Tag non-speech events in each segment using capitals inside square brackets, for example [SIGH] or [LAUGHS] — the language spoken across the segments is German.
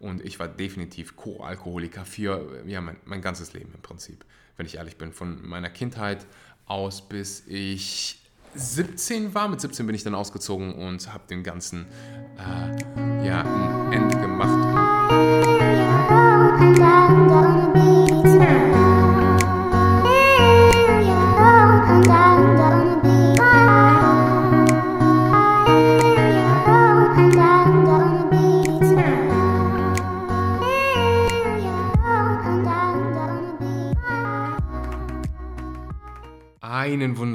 und ich war definitiv Co-Alkoholiker für ja, mein, mein ganzes Leben im Prinzip, wenn ich ehrlich bin. Von meiner Kindheit aus bis ich 17 war. Mit 17 bin ich dann ausgezogen und habe dem Ganzen äh, ja, ein Ende gemacht.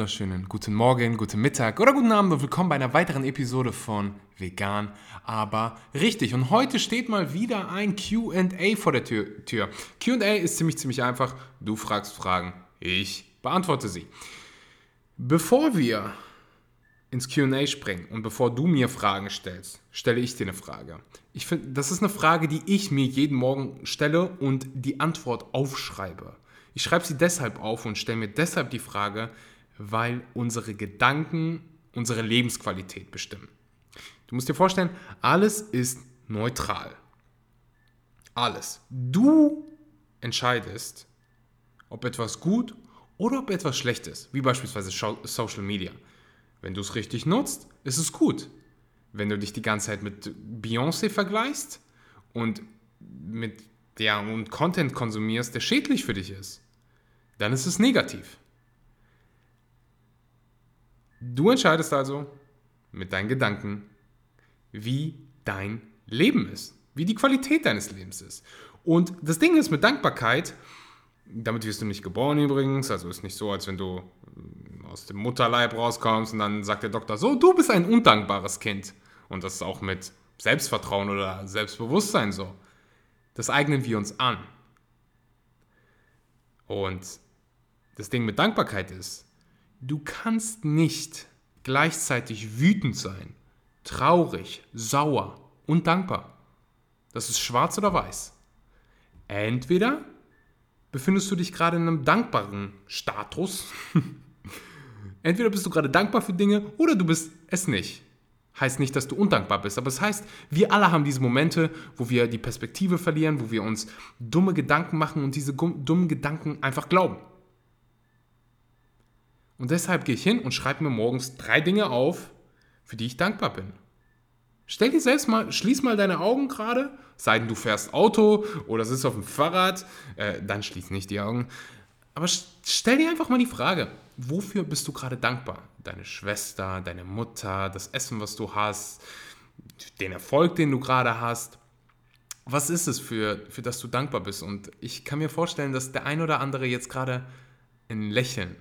Wunderschönen guten Morgen, guten Mittag oder guten Abend und willkommen bei einer weiteren Episode von Vegan, aber richtig. Und heute steht mal wieder ein QA vor der Tür. QA ist ziemlich, ziemlich einfach. Du fragst Fragen, ich beantworte sie. Bevor wir ins QA springen und bevor du mir Fragen stellst, stelle ich dir eine Frage. Ich finde, das ist eine Frage, die ich mir jeden Morgen stelle und die Antwort aufschreibe. Ich schreibe sie deshalb auf und stelle mir deshalb die Frage, weil unsere Gedanken unsere Lebensqualität bestimmen. Du musst dir vorstellen, alles ist neutral. Alles. Du entscheidest, ob etwas gut oder ob etwas schlecht ist, wie beispielsweise Social Media. Wenn du es richtig nutzt, ist es gut. Wenn du dich die ganze Zeit mit Beyoncé vergleichst und mit ja, und Content konsumierst, der schädlich für dich ist, dann ist es negativ. Du entscheidest also mit deinen Gedanken, wie dein Leben ist, wie die Qualität deines Lebens ist. Und das Ding ist mit Dankbarkeit, damit wirst du nicht geboren übrigens, also ist nicht so, als wenn du äh, aus dem Mutterleib rauskommst und dann sagt der Doktor so, du bist ein undankbares Kind. Und das ist auch mit Selbstvertrauen oder Selbstbewusstsein so. Das eignen wir uns an. Und das Ding mit Dankbarkeit ist, du kannst nicht gleichzeitig wütend sein, traurig, sauer und dankbar. Das ist schwarz oder weiß. Entweder befindest du dich gerade in einem dankbaren Status, [LAUGHS] entweder bist du gerade dankbar für Dinge oder du bist es nicht. Heißt nicht, dass du undankbar bist, aber es heißt, wir alle haben diese Momente, wo wir die Perspektive verlieren, wo wir uns dumme Gedanken machen und diese dummen Gedanken einfach glauben. Und deshalb gehe ich hin und schreibe mir morgens drei Dinge auf, für die ich dankbar bin. Stell dir selbst mal, schließ mal deine Augen gerade, sei denn du fährst Auto oder sitzt auf dem Fahrrad, äh, dann schließ nicht die Augen. Aber stell dir einfach mal die Frage, wofür bist du gerade dankbar? Deine Schwester, deine Mutter, das Essen, was du hast, den Erfolg, den du gerade hast. Was ist es, für, für das du dankbar bist? Und ich kann mir vorstellen, dass der ein oder andere jetzt gerade ein Lächeln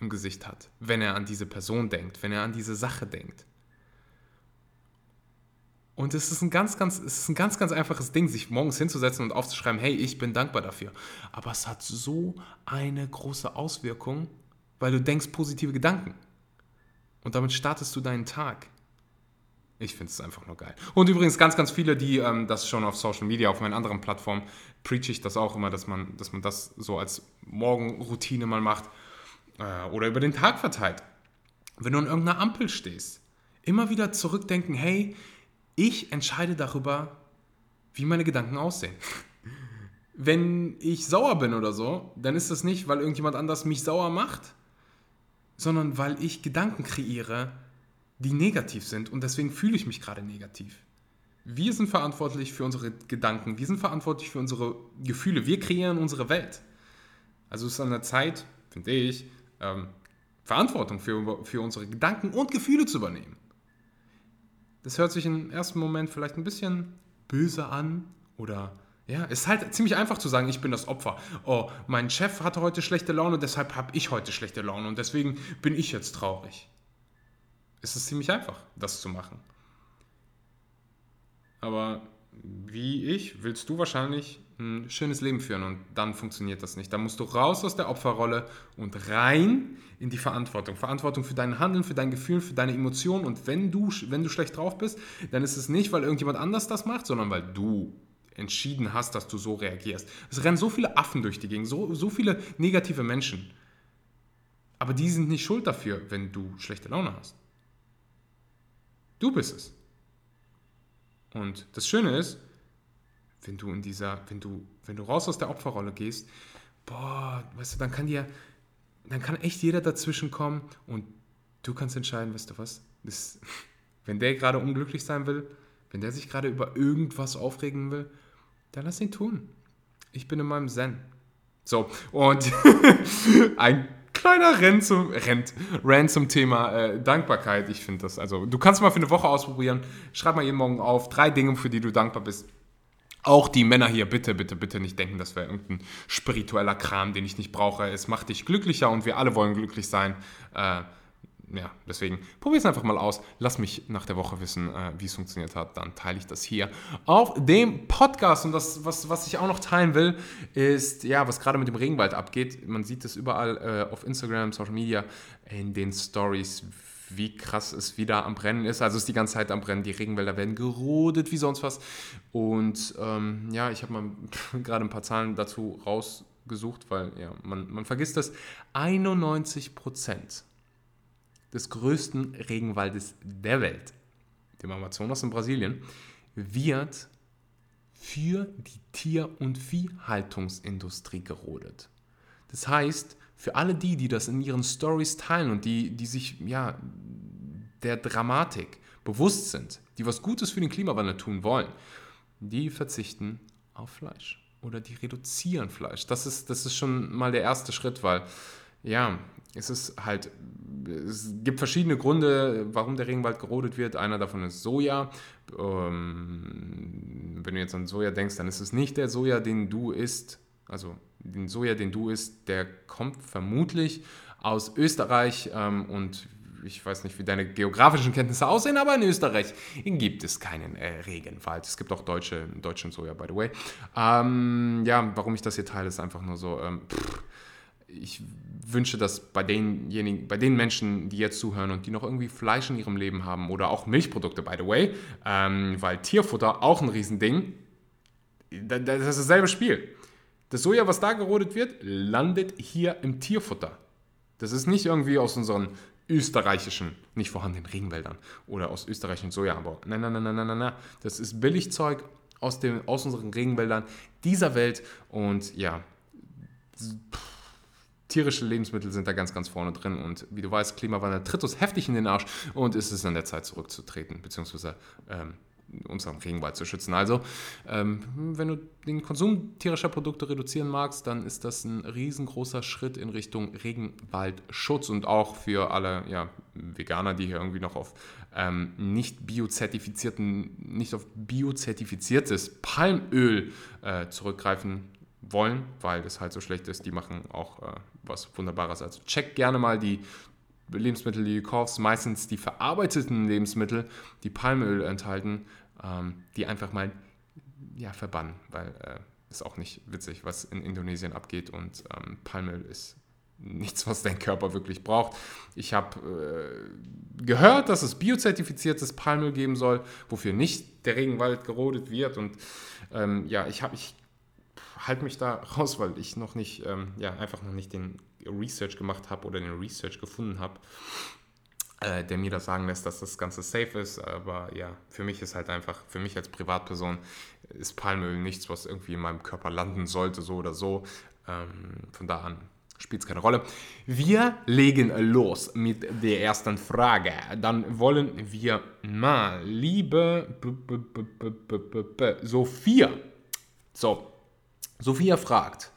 im Gesicht hat, wenn er an diese Person denkt, wenn er an diese Sache denkt. Und es ist ein ganz, ganz, es ist ein ganz, ganz einfaches Ding, sich morgens hinzusetzen und aufzuschreiben, hey, ich bin dankbar dafür. Aber es hat so eine große Auswirkung, weil du denkst positive Gedanken. Und damit startest du deinen Tag. Ich finde es einfach nur geil. Und übrigens ganz, ganz viele, die ähm, das schon auf Social Media, auf meinen anderen Plattformen, preach ich das auch immer, dass man, dass man das so als Morgenroutine mal macht äh, oder über den Tag verteilt. Wenn du an irgendeiner Ampel stehst, immer wieder zurückdenken, hey, ich entscheide darüber, wie meine Gedanken aussehen. [LAUGHS] Wenn ich sauer bin oder so, dann ist das nicht, weil irgendjemand anders mich sauer macht, sondern weil ich Gedanken kreiere, die negativ sind und deswegen fühle ich mich gerade negativ. Wir sind verantwortlich für unsere Gedanken, wir sind verantwortlich für unsere Gefühle, wir kreieren unsere Welt. Also es ist an der Zeit, finde ich, ähm, Verantwortung für, für unsere Gedanken und Gefühle zu übernehmen. Das hört sich im ersten Moment vielleicht ein bisschen böse an oder ja, es ist halt ziemlich einfach zu sagen, ich bin das Opfer. Oh, mein Chef hatte heute schlechte Laune, deshalb habe ich heute schlechte Laune und deswegen bin ich jetzt traurig. Es ist ziemlich einfach, das zu machen. Aber wie ich willst du wahrscheinlich ein schönes Leben führen und dann funktioniert das nicht. Dann musst du raus aus der Opferrolle und rein in die Verantwortung. Verantwortung für dein Handeln, für dein Gefühl, für deine Emotionen. Und wenn du, wenn du schlecht drauf bist, dann ist es nicht, weil irgendjemand anders das macht, sondern weil du entschieden hast, dass du so reagierst. Es rennen so viele Affen durch die Gegend, so, so viele negative Menschen. Aber die sind nicht schuld dafür, wenn du schlechte Laune hast. Du bist es. Und das Schöne ist, wenn du in dieser, wenn du, wenn du raus aus der Opferrolle gehst, boah, weißt du, dann kann dir, dann kann echt jeder dazwischen kommen und du kannst entscheiden, weißt du was, das, [LAUGHS] wenn der gerade unglücklich sein will, wenn der sich gerade über irgendwas aufregen will, dann lass ihn tun. Ich bin in meinem Zen. So, und [LAUGHS] ein kleiner Renn zum, Rent, Rant zum Thema äh, Dankbarkeit. Ich finde das, also du kannst mal für eine Woche ausprobieren. Schreib mal jeden Morgen auf drei Dinge, für die du dankbar bist. Auch die Männer hier, bitte, bitte, bitte nicht denken, das wäre irgendein spiritueller Kram, den ich nicht brauche. Es macht dich glücklicher und wir alle wollen glücklich sein. Äh, ja, deswegen probier es einfach mal aus. Lass mich nach der Woche wissen, äh, wie es funktioniert hat. Dann teile ich das hier auf dem Podcast. Und das, was, was ich auch noch teilen will, ist, ja, was gerade mit dem Regenwald abgeht. Man sieht es überall äh, auf Instagram, Social Media, in den Stories, wie krass es wieder am Brennen ist. Also es ist die ganze Zeit am Brennen. Die Regenwälder werden gerodet wie sonst was. Und ähm, ja, ich habe mal [LAUGHS] gerade ein paar Zahlen dazu rausgesucht, weil ja, man, man vergisst das. 91 Prozent des größten Regenwaldes der Welt, dem Amazonas in Brasilien, wird für die Tier- und Viehhaltungsindustrie gerodet. Das heißt, für alle die, die das in ihren Stories teilen und die, die sich ja, der Dramatik bewusst sind, die was Gutes für den Klimawandel tun wollen, die verzichten auf Fleisch oder die reduzieren Fleisch. Das ist, das ist schon mal der erste Schritt, weil ja, es ist halt, es gibt verschiedene Gründe, warum der Regenwald gerodet wird. Einer davon ist Soja. Ähm, wenn du jetzt an Soja denkst, dann ist es nicht der Soja, den du isst. Also den Soja, den du isst, der kommt vermutlich aus Österreich ähm, und ich weiß nicht, wie deine geografischen Kenntnisse aussehen, aber in Österreich gibt es keinen äh, Regenwald. Es gibt auch deutsche, deutschen Soja, by the way. Ähm, ja, warum ich das hier teile, ist einfach nur so, ähm, pff, ich wünsche, dass bei denjenigen, bei den Menschen, die jetzt zuhören und die noch irgendwie Fleisch in ihrem Leben haben oder auch Milchprodukte, by the way, ähm, weil Tierfutter auch ein Riesending, das ist dasselbe Spiel. Das Soja, was da gerodet wird, landet hier im Tierfutter. Das ist nicht irgendwie aus unseren österreichischen, nicht vorhandenen Regenwäldern oder aus österreichischen Sojaanbau. Nein, nein, nein, nein, nein, nein. Das ist Billigzeug aus, dem, aus unseren Regenwäldern dieser Welt und ja, pff, tierische Lebensmittel sind da ganz, ganz vorne drin. Und wie du weißt, Klimawandel tritt uns heftig in den Arsch und ist es an der Zeit zurückzutreten, beziehungsweise ähm, unseren Regenwald zu schützen. Also, ähm, wenn du den Konsum tierischer Produkte reduzieren magst, dann ist das ein riesengroßer Schritt in Richtung Regenwaldschutz und auch für alle ja, Veganer, die hier irgendwie noch auf ähm, nicht biozertifizierten, nicht auf biozertifiziertes Palmöl äh, zurückgreifen wollen, weil das halt so schlecht ist. Die machen auch äh, was Wunderbares. Also check gerne mal die Lebensmittel, die du kaufst, meistens die verarbeiteten Lebensmittel, die Palmöl enthalten, ähm, die einfach mal ja, verbannen, weil äh, ist auch nicht witzig, was in Indonesien abgeht und ähm, Palmöl ist nichts, was dein Körper wirklich braucht. Ich habe äh, gehört, dass es biozertifiziertes Palmöl geben soll, wofür nicht der Regenwald gerodet wird und ähm, ja, ich habe ich halte mich da [LAUGHS] raus, weil ich noch nicht, ähm, ja, einfach noch nicht den Research gemacht habe oder den Research gefunden habe, äh, der mir das sagen lässt, dass das Ganze safe ist. Aber ja, für mich ist halt einfach, für mich als Privatperson ist Palmöl nichts, was irgendwie in meinem Körper landen sollte, so oder so. Ähm, von da an spielt es keine Rolle. Wir legen los mit der ersten Frage. Dann wollen wir mal, liebe Sophia. So, Sophia fragt,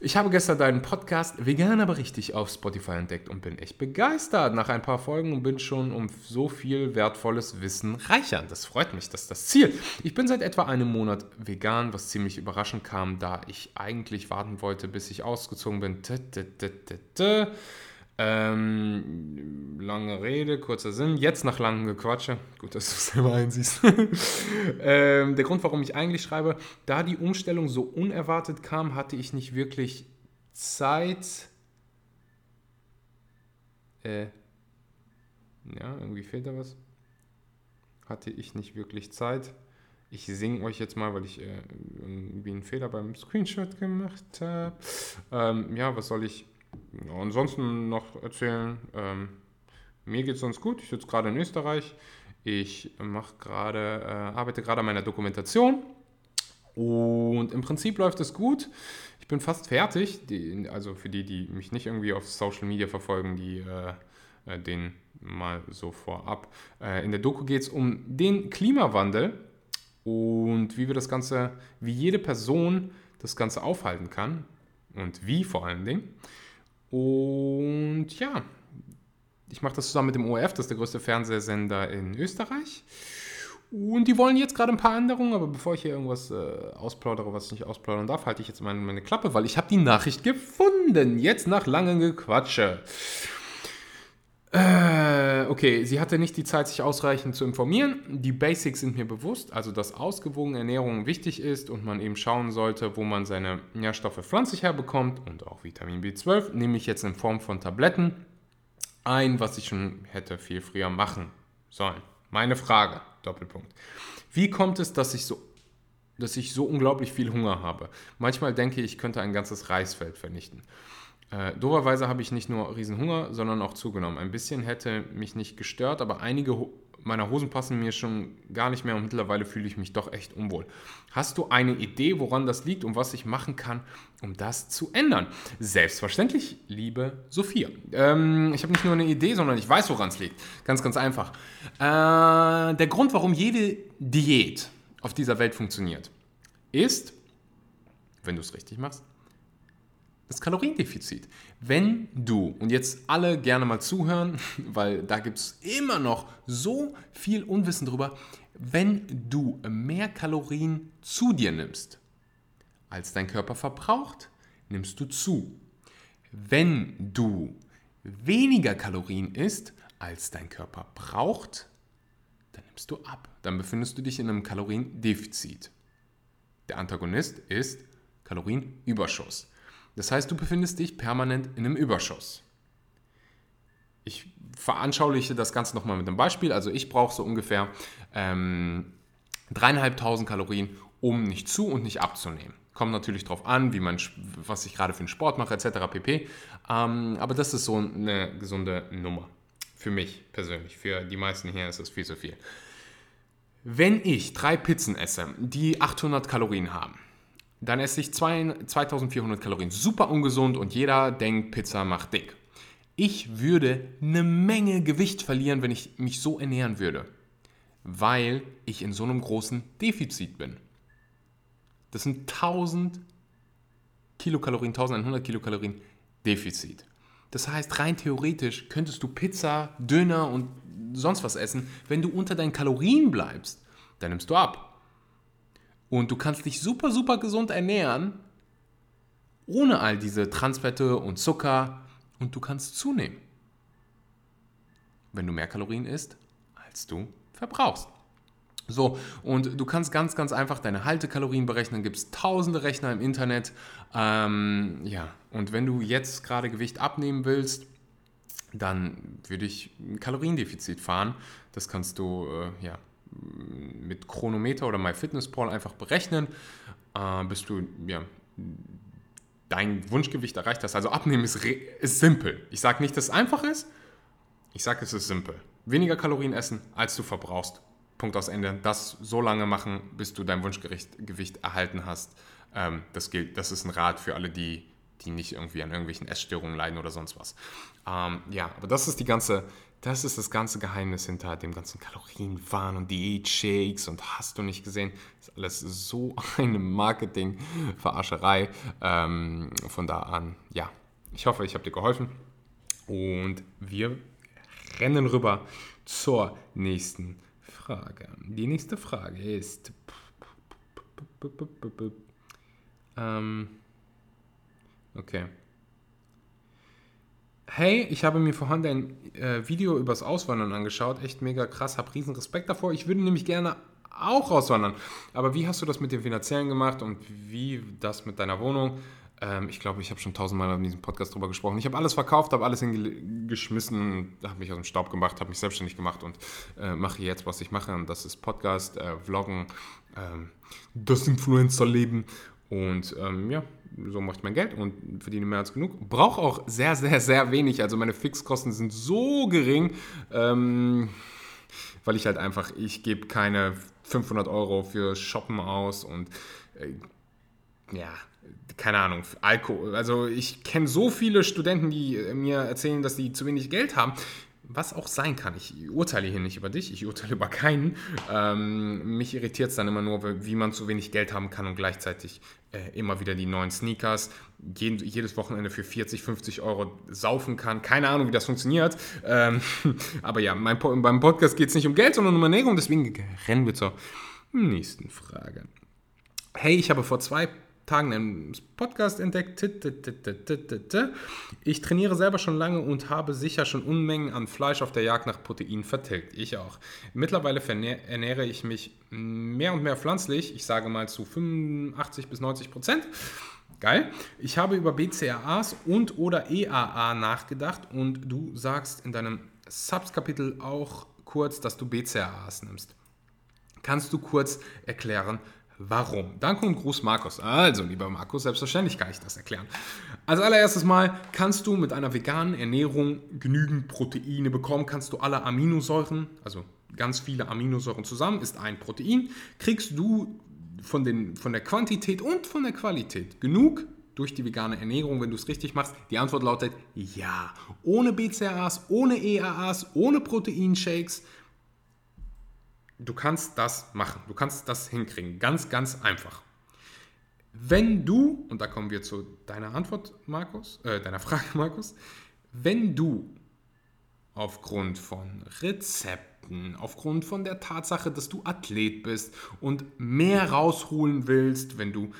ich habe gestern deinen Podcast Vegan aber richtig auf Spotify entdeckt und bin echt begeistert nach ein paar Folgen und bin schon um so viel wertvolles Wissen reicher. Das freut mich, das ist das Ziel. Ich bin seit etwa einem Monat vegan, was ziemlich überraschend kam, da ich eigentlich warten wollte, bis ich ausgezogen bin. Ähm, lange Rede, kurzer Sinn. Jetzt nach langem Gequatsche. Gut, dass du es selber einsiehst. [LAUGHS] ähm, der Grund, warum ich eigentlich schreibe, da die Umstellung so unerwartet kam, hatte ich nicht wirklich Zeit. Äh, ja, irgendwie fehlt da was. Hatte ich nicht wirklich Zeit. Ich singe euch jetzt mal, weil ich äh, irgendwie einen Fehler beim Screenshot gemacht habe. Ähm, ja, was soll ich ansonsten noch erzählen, ähm, mir geht es sonst gut. Ich sitze gerade in Österreich. Ich mache gerade, äh, arbeite gerade an meiner Dokumentation Und im Prinzip läuft es gut. Ich bin fast fertig. Die, also für die, die mich nicht irgendwie auf Social Media verfolgen, die äh, äh den mal so vorab. Äh, in der Doku geht es um den Klimawandel und wie wir das Ganze, wie jede Person das Ganze aufhalten kann und wie vor allen Dingen. Und ja, ich mache das zusammen mit dem ORF, das ist der größte Fernsehsender in Österreich. Und die wollen jetzt gerade ein paar Änderungen, aber bevor ich hier irgendwas äh, ausplaudere, was ich nicht ausplaudern darf, halte ich jetzt meine, meine Klappe, weil ich habe die Nachricht gefunden. Jetzt nach langem Gequatsche. Okay, sie hatte nicht die Zeit, sich ausreichend zu informieren. Die Basics sind mir bewusst, also dass ausgewogene Ernährung wichtig ist und man eben schauen sollte, wo man seine Nährstoffe pflanzlich herbekommt und auch Vitamin B12, nehme ich jetzt in Form von Tabletten ein, was ich schon hätte viel früher machen sollen. Meine Frage, Doppelpunkt. Wie kommt es, dass ich so dass ich so unglaublich viel Hunger habe. Manchmal denke ich, ich könnte ein ganzes Reisfeld vernichten. Äh, doberweise habe ich nicht nur Riesenhunger, sondern auch zugenommen. Ein bisschen hätte mich nicht gestört, aber einige Ho meiner Hosen passen mir schon gar nicht mehr und mittlerweile fühle ich mich doch echt unwohl. Hast du eine Idee, woran das liegt und was ich machen kann, um das zu ändern? Selbstverständlich, liebe Sophia. Ähm, ich habe nicht nur eine Idee, sondern ich weiß, woran es liegt. Ganz, ganz einfach. Äh, der Grund, warum jede Diät auf dieser Welt funktioniert, ist, wenn du es richtig machst, das Kaloriendefizit. Wenn du, und jetzt alle gerne mal zuhören, [LAUGHS] weil da gibt es immer noch so viel Unwissen drüber, wenn du mehr Kalorien zu dir nimmst, als dein Körper verbraucht, nimmst du zu. Wenn du weniger Kalorien isst, als dein Körper braucht, dann nimmst du ab. Dann befindest du dich in einem Kaloriendefizit. Der Antagonist ist Kalorienüberschuss. Das heißt, du befindest dich permanent in einem Überschuss. Ich veranschauliche das Ganze nochmal mit einem Beispiel. Also ich brauche so ungefähr ähm, dreieinhalbtausend Kalorien, um nicht zu und nicht abzunehmen. Kommt natürlich darauf an, wie man, was ich gerade für einen Sport mache, etc. pp. Ähm, aber das ist so eine gesunde Nummer. Für mich persönlich. Für die meisten hier ist das viel zu viel. Wenn ich drei Pizzen esse, die 800 Kalorien haben, dann esse ich 2400 Kalorien. Super ungesund und jeder denkt, Pizza macht dick. Ich würde eine Menge Gewicht verlieren, wenn ich mich so ernähren würde, weil ich in so einem großen Defizit bin. Das sind 1000 Kilokalorien, 1100 Kilokalorien Defizit. Das heißt, rein theoretisch könntest du Pizza, Döner und sonst was essen. Wenn du unter deinen Kalorien bleibst, dann nimmst du ab. Und du kannst dich super, super gesund ernähren, ohne all diese Transfette und Zucker. Und du kannst zunehmen, wenn du mehr Kalorien isst, als du verbrauchst. So, und du kannst ganz, ganz einfach deine Haltekalorien berechnen. Gibt es tausende Rechner im Internet. Ähm, ja, und wenn du jetzt gerade Gewicht abnehmen willst, dann würde ich ein Kaloriendefizit fahren. Das kannst du, äh, ja, mit Chronometer oder MyFitnessPal einfach berechnen, äh, bis du ja, dein Wunschgewicht erreicht hast. Also abnehmen ist, ist simpel. Ich sage nicht, dass es einfach ist, ich sage, es ist simpel. Weniger Kalorien essen, als du verbrauchst. Punkt aus Ende. Das so lange machen, bis du dein Wunschgewicht erhalten hast. Ähm, das gilt, das ist ein Rat für alle, die, die nicht irgendwie an irgendwelchen Essstörungen leiden oder sonst was. Ähm, ja, aber das ist die ganze das ist das ganze Geheimnis hinter dem ganzen Kalorienwahn und Diät-Shakes und hast du nicht gesehen. Das ist alles so [LAUGHS] eine Marketing-Verarscherei. Ähm, von da an, ja, ich hoffe, ich habe dir geholfen. Und wir rennen rüber zur nächsten Frage. Die nächste Frage ist. Ähm, okay. Hey, ich habe mir vorhin dein äh, Video übers Auswandern angeschaut. Echt mega krass, habe riesen Respekt davor. Ich würde nämlich gerne auch auswandern. Aber wie hast du das mit dem Finanziellen gemacht und wie das mit deiner Wohnung? Ähm, ich glaube, ich habe schon tausendmal in diesem Podcast drüber gesprochen. Ich habe alles verkauft, habe alles hingeschmissen, habe mich aus dem Staub gemacht, habe mich selbstständig gemacht und äh, mache jetzt, was ich mache. Und das ist Podcast, äh, Vloggen, ähm, das Influencer-Leben. Und ähm, ja, so mache ich mein Geld und verdiene mehr als genug. Brauche auch sehr, sehr, sehr wenig. Also meine Fixkosten sind so gering. Ähm, weil ich halt einfach, ich gebe keine 500 Euro für Shoppen aus und äh, ja, keine Ahnung, Alkohol. Also ich kenne so viele Studenten, die mir erzählen, dass sie zu wenig Geld haben was auch sein kann. Ich urteile hier nicht über dich, ich urteile über keinen. Ähm, mich irritiert es dann immer nur, wie man zu wenig Geld haben kann und gleichzeitig äh, immer wieder die neuen Sneakers jeden, jedes Wochenende für 40, 50 Euro saufen kann. Keine Ahnung, wie das funktioniert. Ähm, [LAUGHS] aber ja, mein, beim Podcast geht es nicht um Geld, sondern um Ernährung. Deswegen rennen wir zur nächsten Frage. Hey, ich habe vor zwei Tagen einen Podcast entdeckt. Ich trainiere selber schon lange und habe sicher schon Unmengen an Fleisch auf der Jagd nach Protein vertilgt. Ich auch. Mittlerweile ernähre ich mich mehr und mehr pflanzlich. Ich sage mal zu 85 bis 90 Prozent. Geil. Ich habe über BCAAs und oder EAA nachgedacht und du sagst in deinem Subs-Kapitel auch kurz, dass du BCAAs nimmst. Kannst du kurz erklären, Warum? Danke und Gruß Markus. Also, lieber Markus, selbstverständlich kann ich das erklären. Als allererstes Mal kannst du mit einer veganen Ernährung genügend Proteine bekommen, kannst du alle Aminosäuren, also ganz viele Aminosäuren zusammen, ist ein Protein, kriegst du von, den, von der Quantität und von der Qualität genug durch die vegane Ernährung, wenn du es richtig machst? Die Antwort lautet ja. Ohne BCAAs, ohne EAAs, ohne Proteinshakes Du kannst das machen. Du kannst das hinkriegen. Ganz, ganz einfach. Wenn du, und da kommen wir zu deiner Antwort, Markus, äh, deiner [LAUGHS] Frage, Markus, wenn du aufgrund von Rezepten, aufgrund von der Tatsache, dass du Athlet bist und mehr rausholen willst, wenn du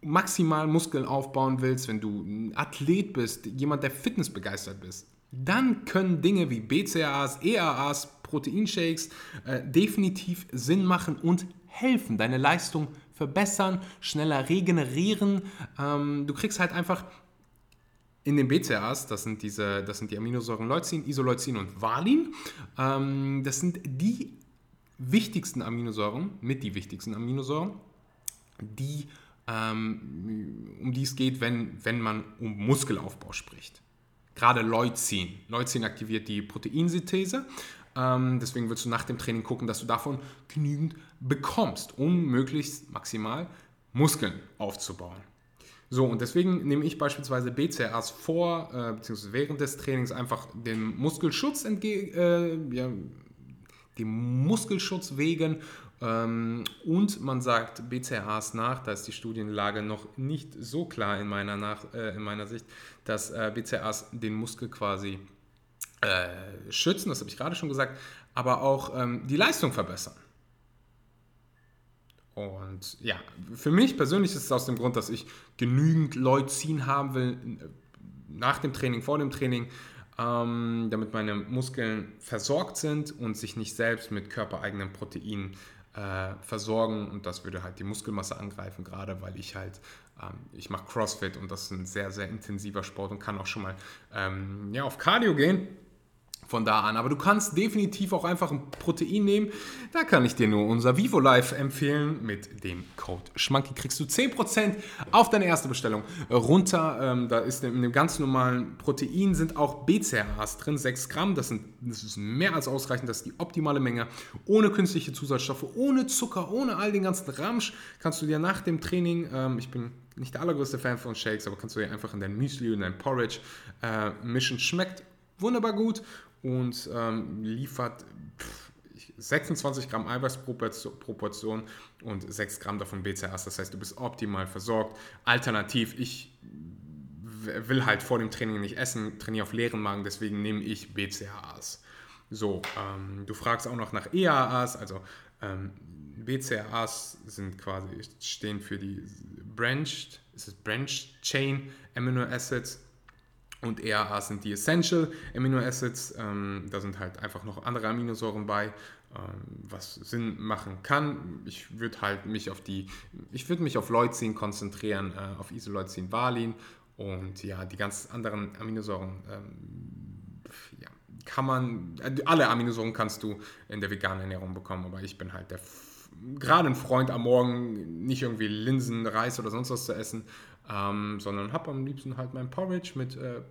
maximal Muskeln aufbauen willst, wenn du ein Athlet bist, jemand, der Fitness begeistert bist, dann können Dinge wie BCAAs, EAAs, Proteinshakes äh, definitiv Sinn machen und helfen, deine Leistung verbessern, schneller regenerieren. Ähm, du kriegst halt einfach in den BCAAs, das sind, diese, das sind die Aminosäuren Leucin, Isoleucin und Valin, ähm, das sind die wichtigsten Aminosäuren, mit die wichtigsten Aminosäuren, die, ähm, um die es geht, wenn, wenn man um Muskelaufbau spricht. Gerade Leucin. Leucin aktiviert die Proteinsynthese ähm, deswegen willst du nach dem Training gucken, dass du davon genügend bekommst, um möglichst maximal Muskeln aufzubauen. So, und deswegen nehme ich beispielsweise BCRs vor, äh, beziehungsweise während des Trainings einfach dem Muskelschutz entgegen, äh, ja, dem Muskelschutz wegen ähm, und man sagt BCAAs nach, da ist die Studienlage noch nicht so klar in meiner, nach, äh, in meiner Sicht, dass äh, BCAAs den Muskel quasi äh, schützen, das habe ich gerade schon gesagt, aber auch ähm, die Leistung verbessern. Und ja, für mich persönlich ist es aus dem Grund, dass ich genügend Leucin haben will äh, nach dem Training, vor dem Training, ähm, damit meine Muskeln versorgt sind und sich nicht selbst mit körpereigenen Proteinen äh, versorgen. Und das würde halt die Muskelmasse angreifen, gerade weil ich halt ähm, ich mache CrossFit und das ist ein sehr, sehr intensiver Sport und kann auch schon mal ähm, ja, auf Cardio gehen von da an. Aber du kannst definitiv auch einfach ein Protein nehmen. Da kann ich dir nur unser Vivo Life empfehlen. Mit dem Code Schmanky kriegst du 10% auf deine erste Bestellung runter. Ähm, da ist in dem ganz normalen Protein sind auch BCAAs drin, 6 Gramm. Das, sind, das ist mehr als ausreichend. Das ist die optimale Menge. Ohne künstliche Zusatzstoffe, ohne Zucker, ohne all den ganzen Ramsch kannst du dir nach dem Training, ähm, ich bin nicht der allergrößte Fan von Shakes, aber kannst du dir einfach in dein Müsli und dein Porridge äh, mischen. Schmeckt wunderbar gut und ähm, liefert pff, 26 Gramm Eiweiß pro Portion und 6 Gramm davon BCAAs. Das heißt, du bist optimal versorgt. Alternativ, ich will halt vor dem Training nicht essen, trainiere auf leeren Magen, deswegen nehme ich BCAAs. So, ähm, du fragst auch noch nach EAAs, also ähm, BCAAs sind quasi, stehen für die Branched, ist es Branched Chain Amino Acids und EAA sind die Essential Amino Acids. Ähm, da sind halt einfach noch andere Aminosäuren bei, ähm, was Sinn machen kann. Ich würde halt mich auf die, ich würde mich auf Leucin konzentrieren, äh, auf Isoleucin, Valin und ja, die ganz anderen Aminosäuren. Ähm, ja, kann man, äh, alle Aminosäuren kannst du in der veganen Ernährung bekommen, aber ich bin halt der gerade ein Freund am Morgen nicht irgendwie Linsen, Reis oder sonst was zu essen, ähm, sondern habe am liebsten halt mein Porridge mit äh,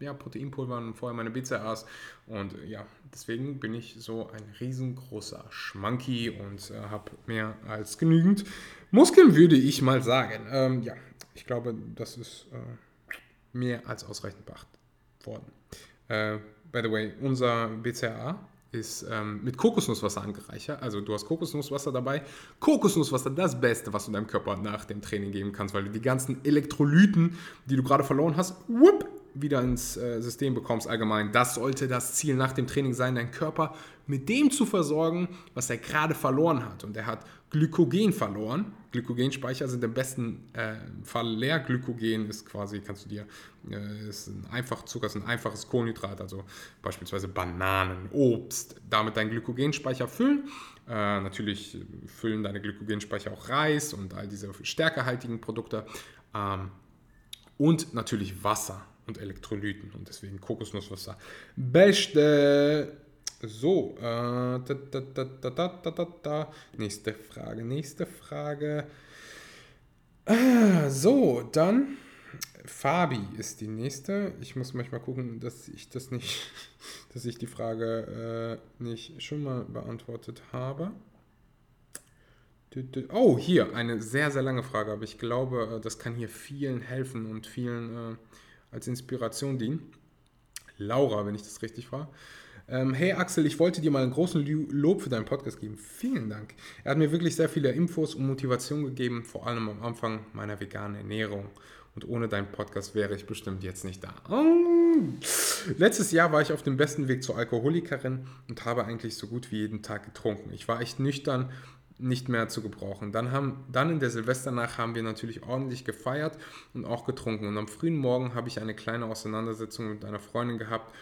ja, Proteinpulver und vorher meine BCAAs. Und äh, ja, deswegen bin ich so ein riesengroßer Schmanky und äh, habe mehr als genügend Muskeln, würde ich mal sagen. Ähm, ja, ich glaube, das ist äh, mehr als ausreichend beachtet worden. Äh, by the way, unser BCAA ist ähm, mit Kokosnusswasser angereichert. Also du hast Kokosnusswasser dabei. Kokosnusswasser, das Beste, was du deinem Körper nach dem Training geben kannst, weil du die ganzen Elektrolyten, die du gerade verloren hast, whoop, wieder ins äh, System bekommst allgemein. Das sollte das Ziel nach dem Training sein, deinen Körper mit dem zu versorgen, was er gerade verloren hat. Und er hat Glykogen verloren. Glykogenspeicher sind im besten äh, Fall leer. Glykogen ist quasi, kannst du dir, äh, ist ein einfach Zucker, ist ein einfaches Kohlenhydrat, also beispielsweise Bananen, Obst, damit deinen Glykogenspeicher füllen. Äh, natürlich füllen deine Glykogenspeicher auch Reis und all diese stärkehaltigen Produkte. Ähm, und natürlich Wasser und Elektrolyten und deswegen Kokosnusswasser. Beste. So, äh, da, da, da, nächste Frage, nächste Frage. Ah, so, dann Fabi ist die nächste. Ich muss manchmal gucken, dass ich das nicht, [LAUGHS] dass ich die Frage äh, nicht schon mal beantwortet habe. Oh, hier eine sehr, sehr lange Frage, aber ich glaube, äh, das kann hier vielen helfen und vielen äh, als Inspiration dienen. Laura, wenn ich das richtig war. Ähm, hey Axel, ich wollte dir mal einen großen Lob für deinen Podcast geben. Vielen Dank. Er hat mir wirklich sehr viele Infos und Motivation gegeben, vor allem am Anfang meiner veganen Ernährung. Und ohne deinen Podcast wäre ich bestimmt jetzt nicht da. Oh. Letztes Jahr war ich auf dem besten Weg zur Alkoholikerin und habe eigentlich so gut wie jeden Tag getrunken. Ich war echt nüchtern nicht mehr zu gebrauchen. Dann, haben, dann in der Silvesternacht haben wir natürlich ordentlich gefeiert und auch getrunken. Und am frühen Morgen habe ich eine kleine Auseinandersetzung mit einer Freundin gehabt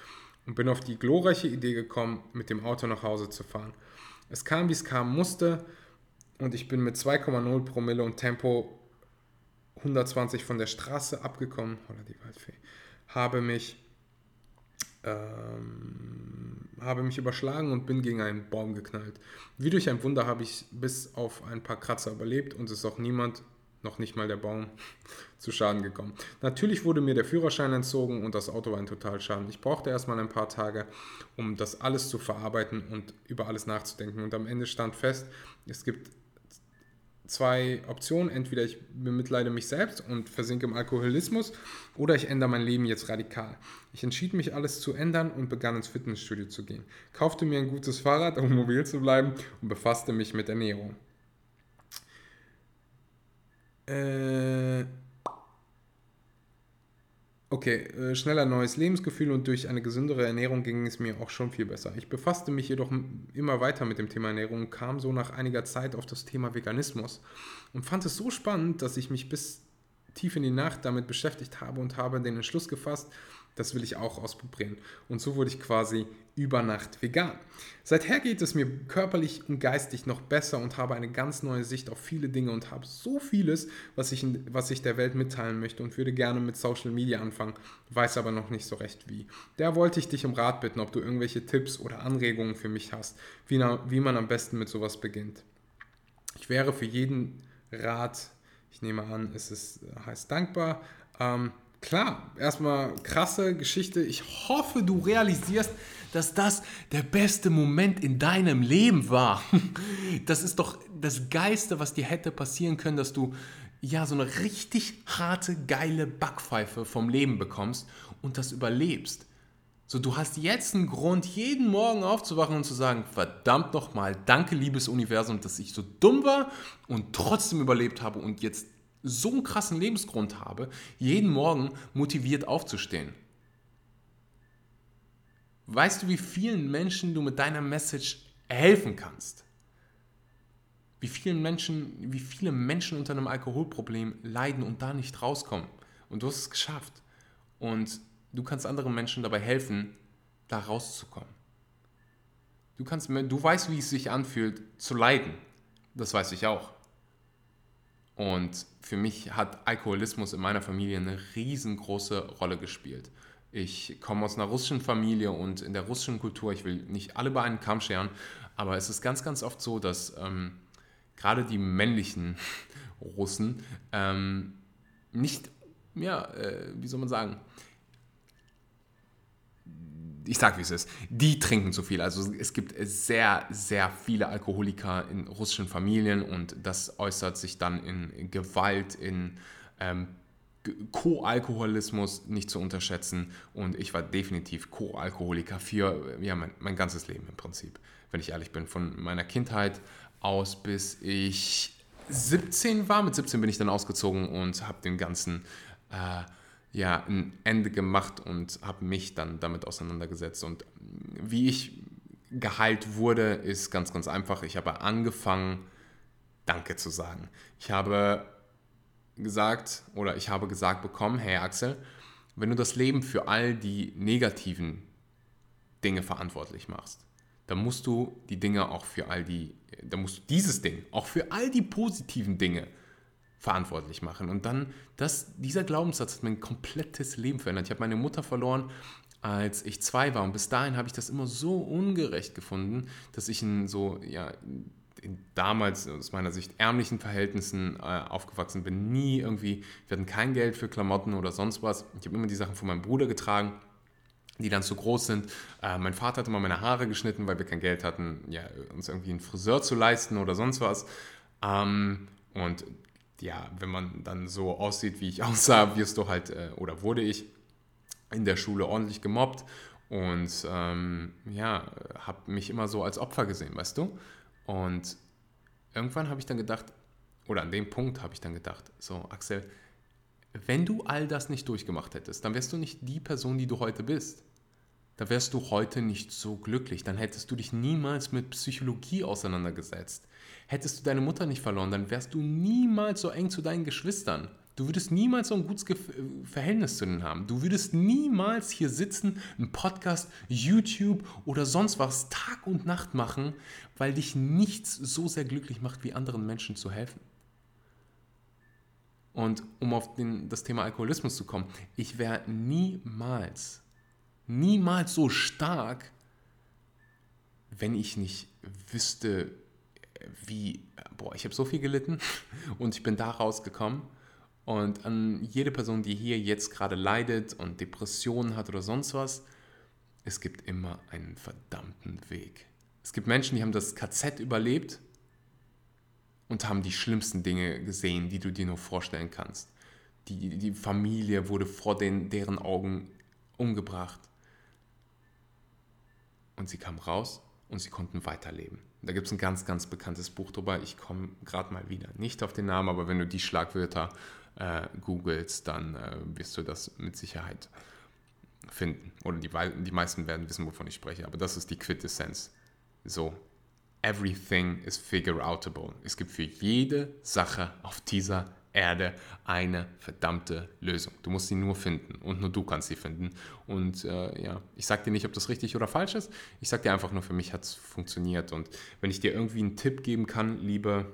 und bin auf die glorreiche Idee gekommen, mit dem Auto nach Hause zu fahren. Es kam, wie es kam musste und ich bin mit 2,0 Promille und Tempo 120 von der Straße abgekommen, oder die Waldfee, habe mich ähm, habe mich überschlagen und bin gegen einen Baum geknallt. Wie durch ein Wunder habe ich bis auf ein paar Kratzer überlebt und es ist auch niemand, noch nicht mal der Baum, [LAUGHS] zu Schaden gekommen. Natürlich wurde mir der Führerschein entzogen und das Auto war ein Totalschaden. Ich brauchte erstmal ein paar Tage, um das alles zu verarbeiten und über alles nachzudenken. Und am Ende stand fest, es gibt zwei Optionen. Entweder ich bemitleide mich selbst und versinke im Alkoholismus oder ich ändere mein Leben jetzt radikal. Ich entschied mich, alles zu ändern und begann ins Fitnessstudio zu gehen. Kaufte mir ein gutes Fahrrad, um mobil zu bleiben und befasste mich mit Ernährung. Äh, Okay, äh, schneller neues Lebensgefühl und durch eine gesündere Ernährung ging es mir auch schon viel besser. Ich befasste mich jedoch immer weiter mit dem Thema Ernährung und kam so nach einiger Zeit auf das Thema Veganismus und fand es so spannend, dass ich mich bis tief in die Nacht damit beschäftigt habe und habe den Entschluss gefasst, das will ich auch ausprobieren. Und so wurde ich quasi über Nacht vegan. Seither geht es mir körperlich und geistig noch besser und habe eine ganz neue Sicht auf viele Dinge und habe so vieles, was ich, was ich der Welt mitteilen möchte und würde gerne mit Social Media anfangen, weiß aber noch nicht so recht wie. Da wollte ich dich um Rat bitten, ob du irgendwelche Tipps oder Anregungen für mich hast, wie, wie man am besten mit sowas beginnt. Ich wäre für jeden Rat, ich nehme an, es ist, heißt dankbar. Ähm, klar, erstmal krasse Geschichte. Ich hoffe, du realisierst, dass das der beste Moment in deinem Leben war. [LAUGHS] Das ist doch das Geiste, was dir hätte passieren können, dass du ja so eine richtig harte, geile Backpfeife vom Leben bekommst und das überlebst. So, du hast jetzt einen Grund, jeden Morgen aufzuwachen und zu sagen, verdammt nochmal, danke liebes Universum, dass ich so dumm war und trotzdem überlebt habe und jetzt so einen krassen Lebensgrund habe, jeden Morgen motiviert aufzustehen. Weißt du, wie vielen Menschen du mit deiner Message helfen kannst? Wie vielen Menschen, wie viele Menschen unter einem Alkoholproblem leiden und da nicht rauskommen? Und du hast es geschafft. Und du kannst anderen Menschen dabei helfen, da rauszukommen. Du, kannst, du weißt, wie es sich anfühlt, zu leiden. Das weiß ich auch. Und für mich hat Alkoholismus in meiner Familie eine riesengroße Rolle gespielt. Ich komme aus einer russischen Familie und in der russischen Kultur, ich will nicht alle bei einem Kamm scheren, aber es ist ganz, ganz oft so, dass ähm, gerade die männlichen [LAUGHS] Russen ähm, nicht, ja, äh, wie soll man sagen, ich sag wie es ist, die trinken zu viel. Also es gibt sehr, sehr viele Alkoholiker in russischen Familien und das äußert sich dann in Gewalt, in ähm, Co-Alkoholismus nicht zu unterschätzen. Und ich war definitiv Co-Alkoholiker für ja, mein, mein ganzes Leben im Prinzip, wenn ich ehrlich bin. Von meiner Kindheit aus bis ich 17 war. Mit 17 bin ich dann ausgezogen und habe den ganzen äh, ja, ein Ende gemacht und habe mich dann damit auseinandergesetzt. Und wie ich geheilt wurde, ist ganz, ganz einfach. Ich habe angefangen, Danke zu sagen. Ich habe gesagt oder ich habe gesagt bekommen, hey Axel, wenn du das Leben für all die negativen Dinge verantwortlich machst, dann musst du die Dinge auch für all die, dann musst du dieses Ding auch für all die positiven Dinge verantwortlich machen. Und dann, das, dieser Glaubenssatz hat mein komplettes Leben verändert. Ich habe meine Mutter verloren, als ich zwei war. Und bis dahin habe ich das immer so ungerecht gefunden, dass ich in so, ja, damals aus meiner Sicht ärmlichen Verhältnissen äh, aufgewachsen bin. Nie irgendwie, wir hatten kein Geld für Klamotten oder sonst was. Ich habe immer die Sachen von meinem Bruder getragen die dann zu groß sind. Äh, mein Vater hat immer meine Haare geschnitten, weil wir kein Geld hatten, ja, uns irgendwie einen Friseur zu leisten oder sonst was. Ähm, und ja, wenn man dann so aussieht, wie ich [LAUGHS] aussah, wirst du halt, äh, oder wurde ich in der Schule ordentlich gemobbt und ähm, ja, habe mich immer so als Opfer gesehen, weißt du? Und irgendwann habe ich dann gedacht, oder an dem Punkt habe ich dann gedacht, so Axel, wenn du all das nicht durchgemacht hättest, dann wärst du nicht die Person, die du heute bist. Da wärst du heute nicht so glücklich. Dann hättest du dich niemals mit Psychologie auseinandergesetzt. Hättest du deine Mutter nicht verloren, dann wärst du niemals so eng zu deinen Geschwistern. Du würdest niemals so ein gutes Verhältnis zu denen haben. Du würdest niemals hier sitzen, einen Podcast, YouTube oder sonst was Tag und Nacht machen, weil dich nichts so sehr glücklich macht, wie anderen Menschen zu helfen. Und um auf den, das Thema Alkoholismus zu kommen, ich wäre niemals, niemals so stark, wenn ich nicht wüsste, wie, boah, ich habe so viel gelitten [LAUGHS] und ich bin da rausgekommen. Und an jede Person, die hier jetzt gerade leidet und Depressionen hat oder sonst was, es gibt immer einen verdammten Weg. Es gibt Menschen, die haben das KZ überlebt und haben die schlimmsten Dinge gesehen, die du dir nur vorstellen kannst. Die, die Familie wurde vor den, deren Augen umgebracht. Und sie kamen raus und sie konnten weiterleben. Da gibt es ein ganz, ganz bekanntes Buch drüber. Ich komme gerade mal wieder nicht auf den Namen, aber wenn du die Schlagwörter äh, googelst, dann äh, wirst du das mit Sicherheit finden. Oder die, die meisten werden wissen, wovon ich spreche. Aber das ist die Quintessenz. So, everything is figure outable. Es gibt für jede Sache auf dieser Erde eine verdammte Lösung. Du musst sie nur finden und nur du kannst sie finden. Und äh, ja, ich sage dir nicht, ob das richtig oder falsch ist. Ich sage dir einfach nur, für mich hat es funktioniert. Und wenn ich dir irgendwie einen Tipp geben kann, liebe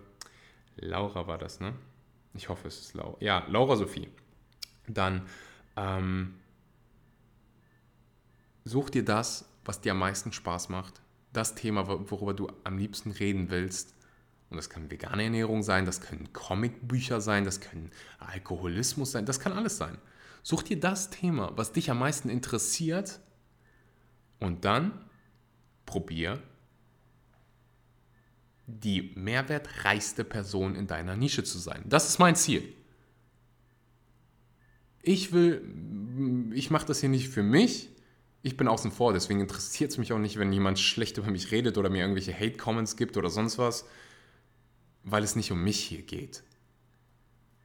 Laura war das, ne? Ich hoffe, es ist Laura. Ja, Laura Sophie. Dann ähm, such dir das, was dir am meisten Spaß macht. Das Thema, worüber du am liebsten reden willst und das kann vegane Ernährung sein, das können Comicbücher sein, das können Alkoholismus sein, das kann alles sein. Such dir das Thema, was dich am meisten interessiert und dann probier die mehrwertreichste Person in deiner Nische zu sein. Das ist mein Ziel. Ich will, ich mache das hier nicht für mich. Ich bin außen vor, deswegen interessiert es mich auch nicht, wenn jemand schlecht über mich redet oder mir irgendwelche Hate-Comments gibt oder sonst was weil es nicht um mich hier geht.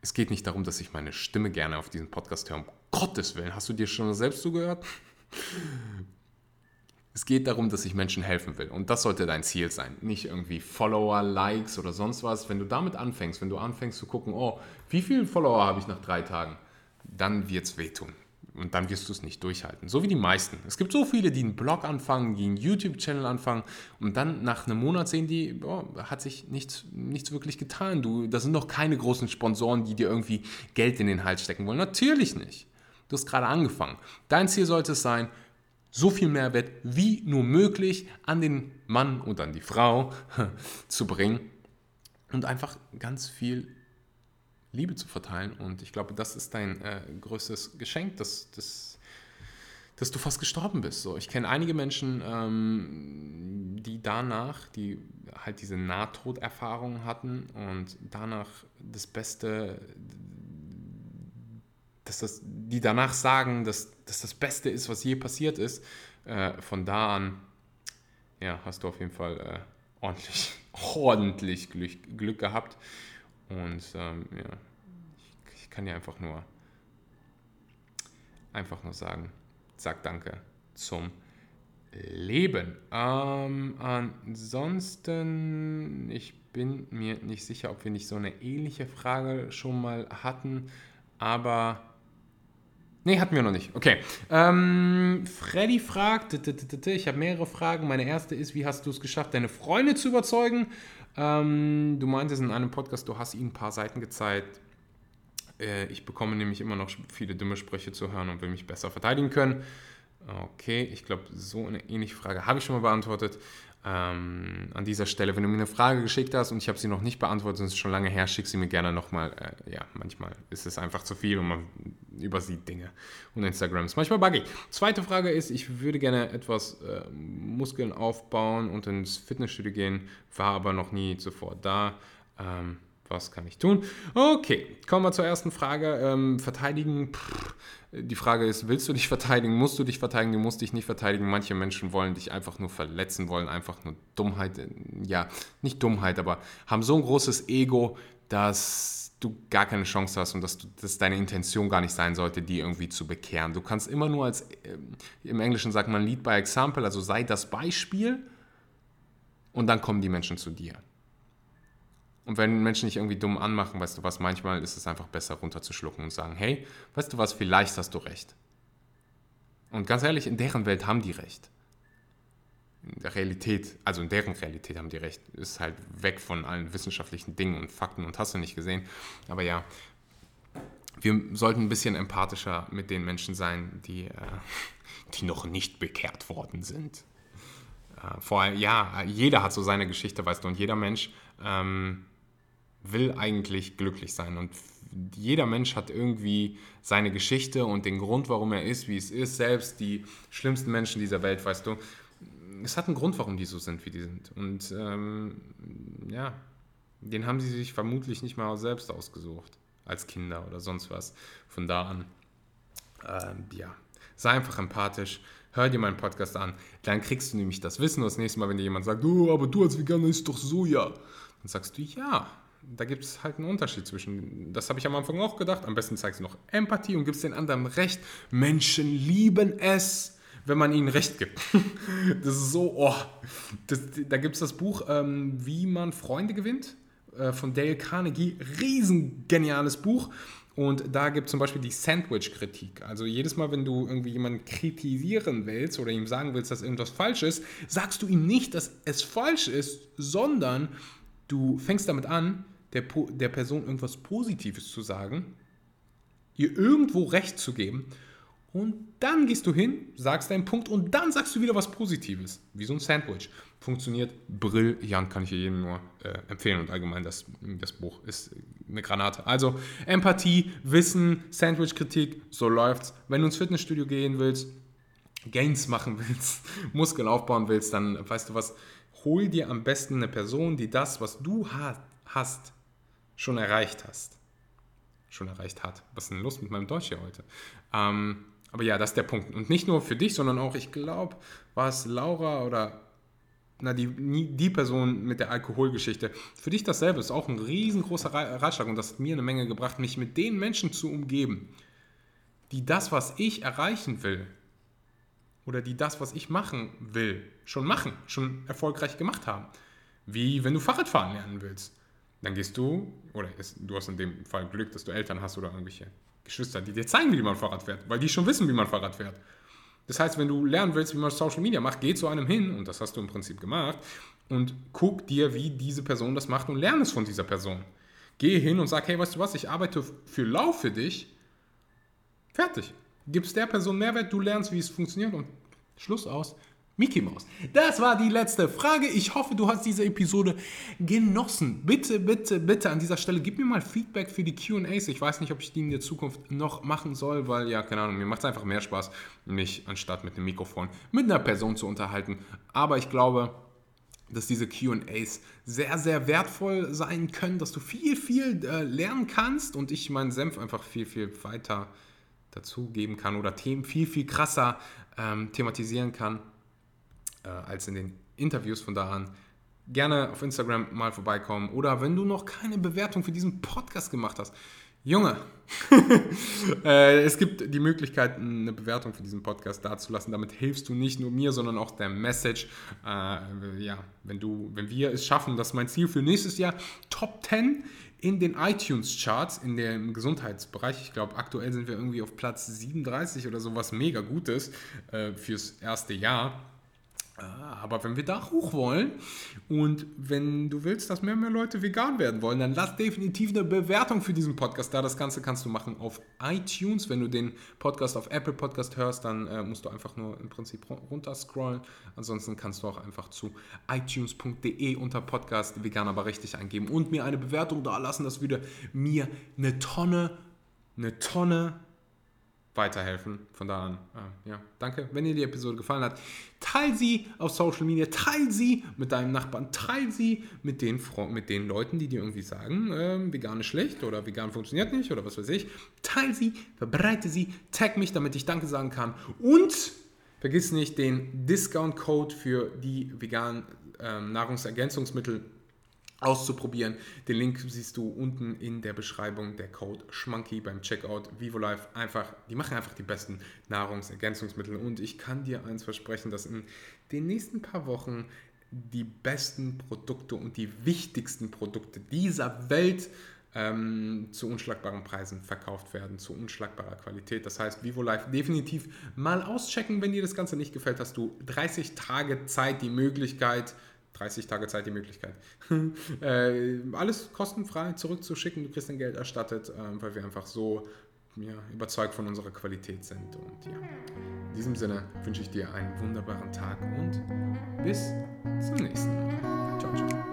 Es geht nicht darum, dass ich meine Stimme gerne auf diesem Podcast höre. Um Gottes Willen, hast du dir schon selbst zugehört? [LAUGHS] Es geht darum, dass ich Menschen helfen will. Und das sollte dein Ziel sein. Nicht irgendwie Follower, Likes oder sonst was. Wenn du damit anfängst, wenn du anfängst zu gucken, oh, wie viele Follower habe ich nach drei Tagen, dann wird es wehtun. Und dann wirst du es nicht durchhalten. So wie die meisten. Es gibt so viele, die einen Blog anfangen, die einen YouTube-Channel anfangen und dann nach einem Monat sehen die, oh, hat sich nichts, nichts wirklich getan. Du, das sind noch keine großen Sponsoren, die dir irgendwie Geld in den Hals stecken wollen. Natürlich nicht. Du hast gerade angefangen. Dein Ziel sollte es sein, so viel Mehrwert wie nur möglich an den Mann und an die Frau [LAUGHS] zu bringen und einfach ganz viel Liebe zu verteilen. Und ich glaube, das ist dein äh, größtes Geschenk, das, das, dass du fast gestorben bist. So, ich kenne einige Menschen, ähm, die danach, die halt diese Nahtoderfahrung hatten und danach das Beste, dass das, die danach sagen, dass, dass das Beste ist, was je passiert ist. Äh, von da an, ja, hast du auf jeden Fall äh, ordentlich, [LAUGHS] ordentlich Glück, Glück gehabt. Und ähm, ja, ich, ich kann dir einfach nur, einfach nur sagen, sag Danke zum Leben. Ähm, ansonsten, ich bin mir nicht sicher, ob wir nicht so eine ähnliche Frage schon mal hatten, aber Nee, hatten wir noch nicht. Okay. Ähm, Freddy fragt, ich habe mehrere Fragen. Meine erste ist, wie hast du es geschafft, deine Freunde zu überzeugen? Ähm, du meintest in einem Podcast, du hast ihnen ein paar Seiten gezeigt. Äh, ich bekomme nämlich immer noch viele dumme Sprüche zu hören und will mich besser verteidigen können. Okay, ich glaube, so eine ähnliche Frage habe ich schon mal beantwortet. Ähm, an dieser Stelle, wenn du mir eine Frage geschickt hast und ich habe sie noch nicht beantwortet und es ist schon lange her, schick sie mir gerne nochmal. Äh, ja, manchmal ist es einfach zu viel und man übersieht Dinge. Und Instagram ist manchmal buggy. Zweite Frage ist, ich würde gerne etwas äh, Muskeln aufbauen und ins Fitnessstudio gehen, war aber noch nie zuvor da. Ähm, was kann ich tun? Okay, kommen wir zur ersten Frage. Ähm, verteidigen. Pff, die Frage ist, willst du dich verteidigen? Musst du dich verteidigen? Du musst dich nicht verteidigen. Manche Menschen wollen dich einfach nur verletzen, wollen einfach nur Dummheit, äh, ja, nicht Dummheit, aber haben so ein großes Ego, dass du gar keine Chance hast und dass du, dass deine Intention gar nicht sein sollte, die irgendwie zu bekehren. Du kannst immer nur als, äh, im Englischen sagt man Lead by Example, also sei das Beispiel und dann kommen die Menschen zu dir. Und wenn Menschen dich irgendwie dumm anmachen, weißt du was, manchmal ist es einfach besser runterzuschlucken und sagen, hey, weißt du was, vielleicht hast du recht. Und ganz ehrlich, in deren Welt haben die recht. In der Realität, also in deren Realität haben die recht. Ist halt weg von allen wissenschaftlichen Dingen und Fakten und hast du nicht gesehen. Aber ja, wir sollten ein bisschen empathischer mit den Menschen sein, die, äh, die noch nicht bekehrt worden sind. Äh, vor allem, ja, jeder hat so seine Geschichte, weißt du, und jeder Mensch ähm, will eigentlich glücklich sein. Und jeder Mensch hat irgendwie seine Geschichte und den Grund, warum er ist, wie es ist. Selbst die schlimmsten Menschen dieser Welt, weißt du, es hat einen Grund, warum die so sind, wie die sind. Und ähm, ja, den haben sie sich vermutlich nicht mal selbst ausgesucht, als Kinder oder sonst was. Von da an, ähm, ja, sei einfach empathisch. Hör dir meinen Podcast an, dann kriegst du nämlich das Wissen. Das nächste Mal, wenn dir jemand sagt, oh, aber du als Veganer isst doch Soja, dann sagst du, ja, da gibt es halt einen Unterschied zwischen, das habe ich am Anfang auch gedacht, am besten zeigst du noch Empathie und gibst den anderen Recht. Menschen lieben es, wenn man ihnen Recht gibt. [LAUGHS] das ist so, oh, das, da gibt es das Buch, ähm, Wie man Freunde gewinnt, äh, von Dale Carnegie, riesengeniales Buch. Und da gibt es zum Beispiel die Sandwich-Kritik. Also jedes Mal, wenn du irgendwie jemanden kritisieren willst oder ihm sagen willst, dass irgendwas falsch ist, sagst du ihm nicht, dass es falsch ist, sondern du fängst damit an, der, der Person irgendwas Positives zu sagen, ihr irgendwo Recht zu geben und dann gehst du hin, sagst deinen Punkt und dann sagst du wieder was Positives, wie so ein Sandwich. Funktioniert brillant, kann ich jedem nur äh, empfehlen und allgemein das, das Buch ist eine Granate. Also Empathie, Wissen, Sandwich-Kritik, so läuft's. Wenn du ins Fitnessstudio gehen willst, Gains machen willst, [LAUGHS] Muskeln aufbauen willst, dann weißt du was, hol dir am besten eine Person, die das, was du hast, schon erreicht hast. Schon erreicht hat. Was ist denn los mit meinem Deutsch hier heute? Ähm, aber ja, das ist der Punkt. Und nicht nur für dich, sondern auch, ich glaube, war es Laura oder na, die, die Person mit der Alkoholgeschichte. Für dich dasselbe ist auch ein riesengroßer Ratschlag und das hat mir eine Menge gebracht, mich mit den Menschen zu umgeben, die das, was ich erreichen will, oder die das, was ich machen will, schon machen, schon erfolgreich gemacht haben. Wie wenn du Fahrradfahren lernen willst. Dann gehst du, oder du hast in dem Fall Glück, dass du Eltern hast oder irgendwelche Geschwister, die dir zeigen, wie man Fahrrad fährt, weil die schon wissen, wie man Fahrrad fährt. Das heißt, wenn du lernen willst, wie man Social Media macht, geh zu einem hin, und das hast du im Prinzip gemacht, und guck dir, wie diese Person das macht und lerne es von dieser Person. Geh hin und sag, hey, weißt du was, ich arbeite für Lauf für dich. Fertig. Gibst der Person Mehrwert, du lernst, wie es funktioniert und Schluss aus. Mickey Mouse. Das war die letzte Frage. Ich hoffe, du hast diese Episode genossen. Bitte, bitte, bitte an dieser Stelle gib mir mal Feedback für die QAs. Ich weiß nicht, ob ich die in der Zukunft noch machen soll, weil, ja, keine Ahnung, mir macht es einfach mehr Spaß, mich anstatt mit dem Mikrofon mit einer Person zu unterhalten. Aber ich glaube, dass diese QAs sehr, sehr wertvoll sein können, dass du viel, viel äh, lernen kannst und ich meinen Senf einfach viel, viel weiter dazugeben kann oder Themen viel, viel krasser ähm, thematisieren kann äh, als in den Interviews. Von da an gerne auf Instagram mal vorbeikommen oder wenn du noch keine Bewertung für diesen Podcast gemacht hast. Junge, [LAUGHS] äh, es gibt die Möglichkeit, eine Bewertung für diesen Podcast dazulassen. Damit hilfst du nicht nur mir, sondern auch der Message. Äh, ja, wenn, du, wenn wir es schaffen, das ist mein Ziel für nächstes Jahr, Top 10 in den iTunes-Charts, in dem Gesundheitsbereich. Ich glaube, aktuell sind wir irgendwie auf Platz 37 oder so, was mega gut ist äh, fürs erste Jahr. Ah, aber wenn wir da hoch wollen und wenn du willst, dass mehr und mehr Leute vegan werden wollen, dann lass definitiv eine Bewertung für diesen Podcast da. Das Ganze kannst du machen auf iTunes. Wenn du den Podcast auf Apple Podcast hörst, dann äh, musst du einfach nur im Prinzip runterscrollen. Ansonsten kannst du auch einfach zu itunes.de unter Podcast vegan aber richtig eingeben und mir eine Bewertung da lassen. Das würde mir eine Tonne, eine Tonne weiterhelfen. Von da an, äh, ja, danke. Wenn dir die Episode gefallen hat, teil sie auf Social Media, teil sie mit deinem Nachbarn, teil sie mit den, mit den Leuten, die dir irgendwie sagen, äh, vegan ist schlecht oder vegan funktioniert nicht oder was weiß ich. Teil sie, verbreite sie, tag mich, damit ich Danke sagen kann und vergiss nicht den Discount-Code für die veganen äh, Nahrungsergänzungsmittel auszuprobieren. Den Link siehst du unten in der Beschreibung, der Code Schmanky beim Checkout. VivoLife einfach, die machen einfach die besten Nahrungsergänzungsmittel und ich kann dir eins versprechen, dass in den nächsten paar Wochen die besten Produkte und die wichtigsten Produkte dieser Welt ähm, zu unschlagbaren Preisen verkauft werden, zu unschlagbarer Qualität. Das heißt, VivoLife definitiv mal auschecken, wenn dir das Ganze nicht gefällt, hast du 30 Tage Zeit, die Möglichkeit, 30 Tage Zeit die Möglichkeit. [LAUGHS] äh, alles kostenfrei zurückzuschicken, du kriegst dein Geld erstattet, äh, weil wir einfach so ja, überzeugt von unserer Qualität sind. Und ja, in diesem Sinne wünsche ich dir einen wunderbaren Tag und bis zum nächsten Mal. Ciao, ciao.